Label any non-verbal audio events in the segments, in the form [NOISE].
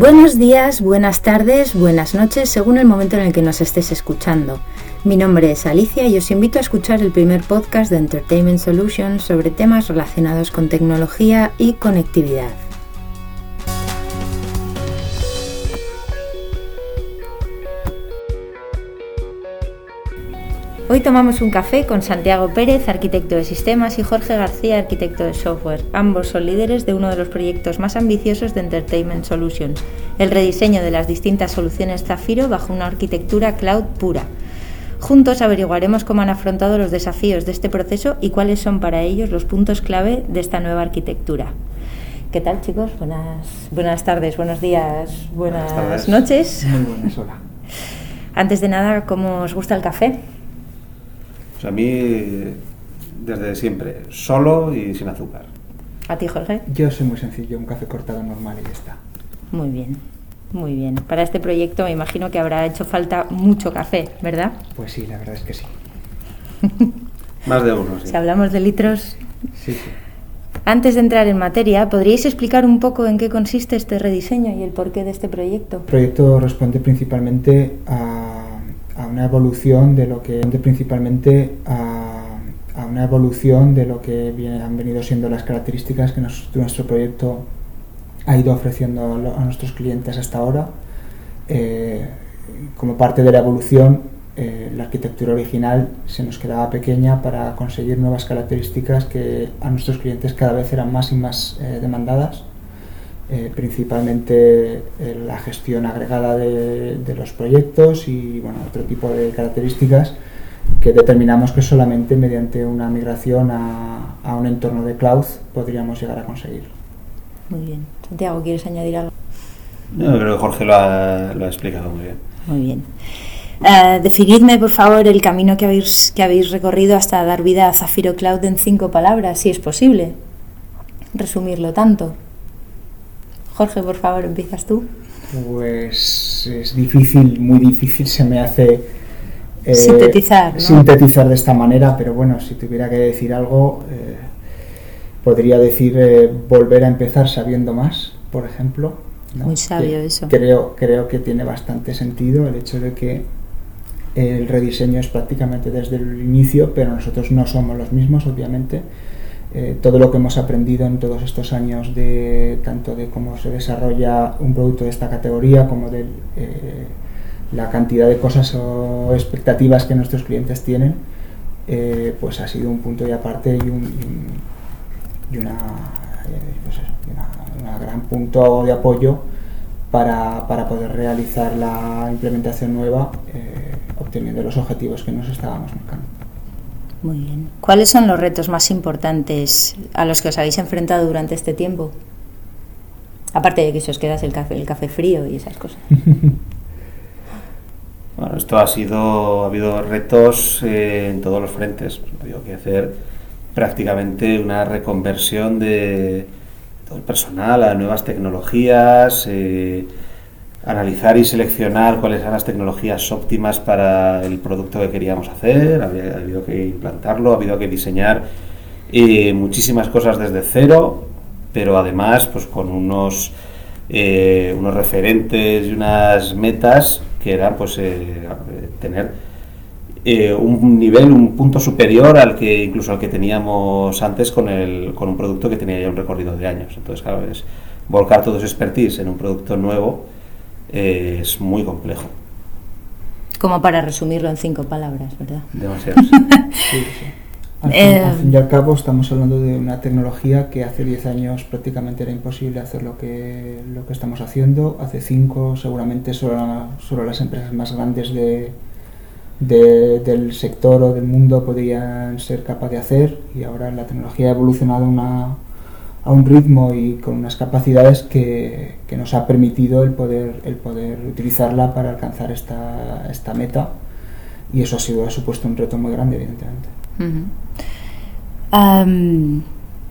Buenos días, buenas tardes, buenas noches, según el momento en el que nos estés escuchando. Mi nombre es Alicia y os invito a escuchar el primer podcast de Entertainment Solutions sobre temas relacionados con tecnología y conectividad. Hoy tomamos un café con Santiago Pérez, arquitecto de sistemas, y Jorge García, arquitecto de software. Ambos son líderes de uno de los proyectos más ambiciosos de Entertainment Solutions, el rediseño de las distintas soluciones Zafiro bajo una arquitectura cloud pura. Juntos averiguaremos cómo han afrontado los desafíos de este proceso y cuáles son para ellos los puntos clave de esta nueva arquitectura. ¿Qué tal chicos? Buenas, buenas tardes, buenos días, buenas, noches. Muy buenas, hola. Antes de nada, ¿cómo os gusta el café? Pues a mí, desde siempre, solo y sin azúcar. ¿A ti, Jorge? Yo soy muy sencillo, un café cortado normal y ya está. Muy bien, muy bien. Para este proyecto me imagino que habrá hecho falta mucho café, ¿verdad? Pues sí, la verdad es que sí. [LAUGHS] Más de uno, sí. Si hablamos de litros... Sí, sí. Antes de entrar en materia, ¿podríais explicar un poco en qué consiste este rediseño y el porqué de este proyecto? El proyecto responde principalmente a una evolución de lo que principalmente a, una evolución de lo que han venido siendo las características que nuestro proyecto ha ido ofreciendo a nuestros clientes hasta ahora. Eh, como parte de la evolución, eh, la arquitectura original se nos quedaba pequeña para conseguir nuevas características que a nuestros clientes cada vez eran más y más eh, demandadas. Eh, principalmente eh, la gestión agregada de, de los proyectos y bueno, otro tipo de características que determinamos que solamente mediante una migración a, a un entorno de cloud podríamos llegar a conseguir. Muy bien. Santiago, ¿quieres añadir algo? Yo creo que Jorge lo ha, lo ha explicado muy bien. Muy bien. Eh, definidme, por favor, el camino que habéis, que habéis recorrido hasta dar vida a Zafiro Cloud en cinco palabras, si es posible. Resumirlo tanto. Jorge, por favor, empiezas tú. Pues es difícil, muy difícil se me hace eh, Sintetizar, ¿no? sintetizar de esta manera, pero bueno, si tuviera que decir algo, eh, podría decir eh, volver a empezar sabiendo más, por ejemplo. ¿no? Muy sabio Que eso. Creo, creo que tiene bastante sentido el hecho de que el rediseño es prácticamente desde el inicio, pero nosotros no somos los mismos, obviamente. Eh, todo lo que hemos aprendido en todos estos años de tanto de cómo se desarrolla un producto de esta categoría como de eh, la cantidad de cosas o expectativas que nuestros clientes tienen, eh, pues ha sido un punto y aparte y, un, pues una- gran punto de apoyo para, para poder realizar la implementación nueva obteniendo los objetivos que nos estábamos marcando. Muy bien. ¿Cuáles son los retos más importantes a los que os habéis enfrentado durante este tiempo? Aparte de que se os quedas el café, el café frío y esas cosas. [LAUGHS] Bueno, esto ha sido, ha habido retos eh, en todos los frentes. Ha que hacer prácticamente una reconversión de todo el personal a nuevas tecnologías, eh, analizar y seleccionar cuáles eran las tecnologías óptimas para el producto que queríamos hacer, había, ha habido que implantarlo, ha habido que diseñar eh, muchísimas cosas desde cero, pero además pues con unos eh, unos referentes y unas metas que eran pues eh, tener eh, un nivel, un punto superior al que incluso al que teníamos antes con el con un producto que tenía ya un recorrido de años. Entonces, claro, es volcar todo ese expertise en un producto nuevo eh, es muy complejo. Como para resumirlo en cinco palabras, ¿verdad? Demasiado. [LAUGHS] sí. Sí, sí. Al, fin, Eh, al fin y al cabo estamos hablando de una tecnología que hace 10 años prácticamente era imposible hacer lo que, lo que estamos haciendo. Hace 5 seguramente solo, solo las empresas más grandes de, de- del sector o del mundo podrían ser capaces de hacer y ahora la tecnología ha evolucionado a una- a un ritmo y con unas capacidades que, que nos ha permitido el poder, el poder utilizarla para alcanzar esta, esta meta y eso ha, sido, ha supuesto un reto muy grande evidentemente.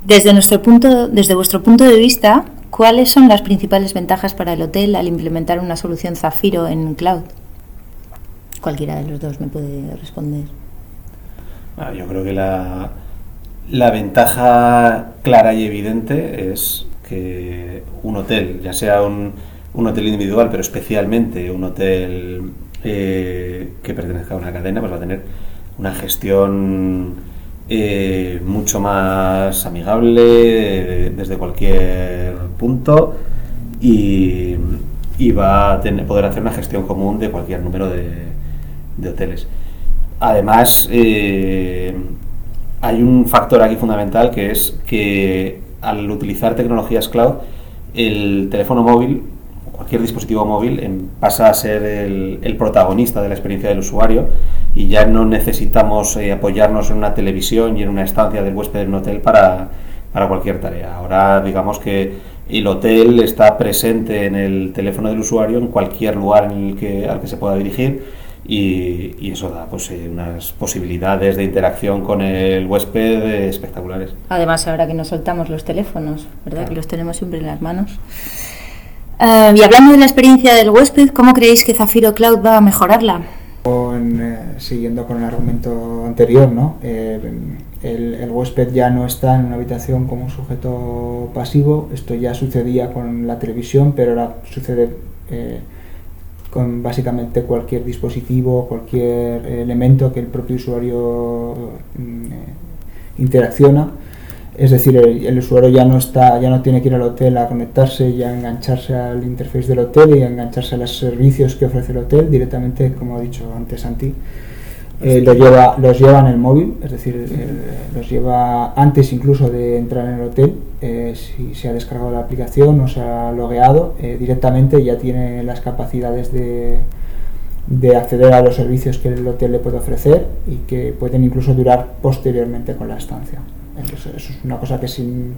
Desde, nuestro punto, desde vuestro punto de vista, ¿cuáles son las principales ventajas para el hotel al implementar una solución Zafiro en cloud? Cualquiera de los dos me puede responder. Ah, yo creo que la, la ventaja clara y evidente es que un hotel, ya sea un un hotel individual, pero especialmente un hotel eh, que pertenezca a una cadena, pues va a tener una gestión eh, mucho más amigable desde cualquier punto y, va a tener, poder hacer una gestión común de cualquier número de, hoteles. Además, eh, hay un factor aquí fundamental que es que al utilizar tecnologías cloud, el teléfono móvil, cualquier dispositivo móvil, em, pasa a ser el, protagonista de la experiencia del usuario y ya no necesitamos eh, apoyarnos en una televisión y en una estancia del huésped en un hotel para, para cualquier tarea. Ahora digamos que el hotel está presente en el teléfono del usuario en cualquier lugar en el que, al que se pueda dirigir y, eso da pues, eh, unas posibilidades de interacción con el huésped eh, espectaculares. Además, ahora que nos soltamos los teléfonos, ¿verdad? Que los tenemos siempre en las manos. Eh, y hablando de la experiencia del huésped, ¿cómo creéis que Zafiro Cloud va a mejorarla? siguiendo con el argumento anterior, ¿no? el, huésped ya no está en una habitación como un sujeto pasivo. Esto ya sucedía con la televisión, pero ahora sucede con básicamente cualquier dispositivo, cualquier elemento que el propio usuario mm, eh, interacciona. Es decir, el, usuario ya no está, ya no tiene que ir al hotel a conectarse y a engancharse al interface del hotel y a engancharse a los servicios que ofrece el hotel directamente, como ha dicho antes Santi. Eh, lo lleva, los lleva en el móvil, es decir, eh, los lleva antes incluso de entrar en el hotel, eh, si se ha descargado la aplicación o se ha logueado, directamente ya tiene las capacidades de, de acceder a los servicios que el hotel le puede ofrecer y que pueden incluso durar posteriormente con la estancia. Eso, es una cosa que sin,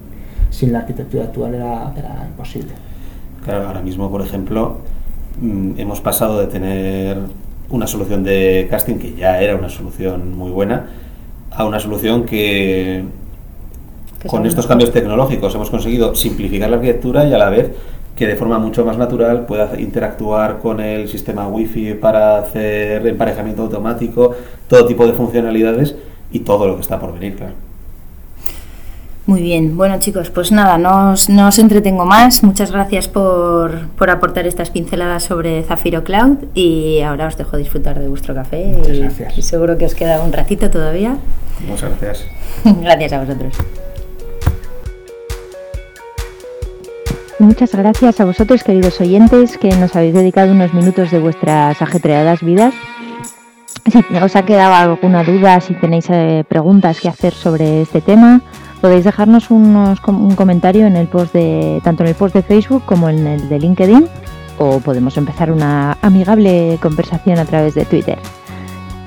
sin la arquitectura actual era, era imposible. Claro, ahora mismo, por ejemplo, mm, hemos pasado de tener una solución de casting que ya era una solución muy buena a una solución que con estos cambios tecnológicos hemos conseguido simplificar la arquitectura y a la vez que de forma mucho más natural pueda interactuar con el sistema wifi para hacer emparejamiento automático, todo tipo de funcionalidades y todo lo que está por venir, claro. Muy bien, bueno chicos, pues nada, no os, no os entretengo más. Muchas gracias por, por, aportar estas pinceladas sobre Zafiro Cloud y ahora os dejo disfrutar de vuestro café. Muchas gracias. Y seguro que os queda un ratito todavía. Muchas gracias. [LAUGHS] gracias a vosotros. Muchas gracias a vosotros, queridos oyentes, que nos habéis dedicado unos minutos de vuestras ajetreadas vidas. Si os ha quedado alguna duda, si tenéis eh, preguntas que hacer sobre este tema, podéis dejarnos unos, un comentario en el post de tanto en el post de Facebook como en el de LinkedIn o podemos empezar una amigable conversación a través de Twitter.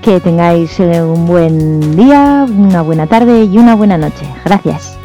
Que tengáis eh, un buen día, una buena tarde y una buena noche. Gracias.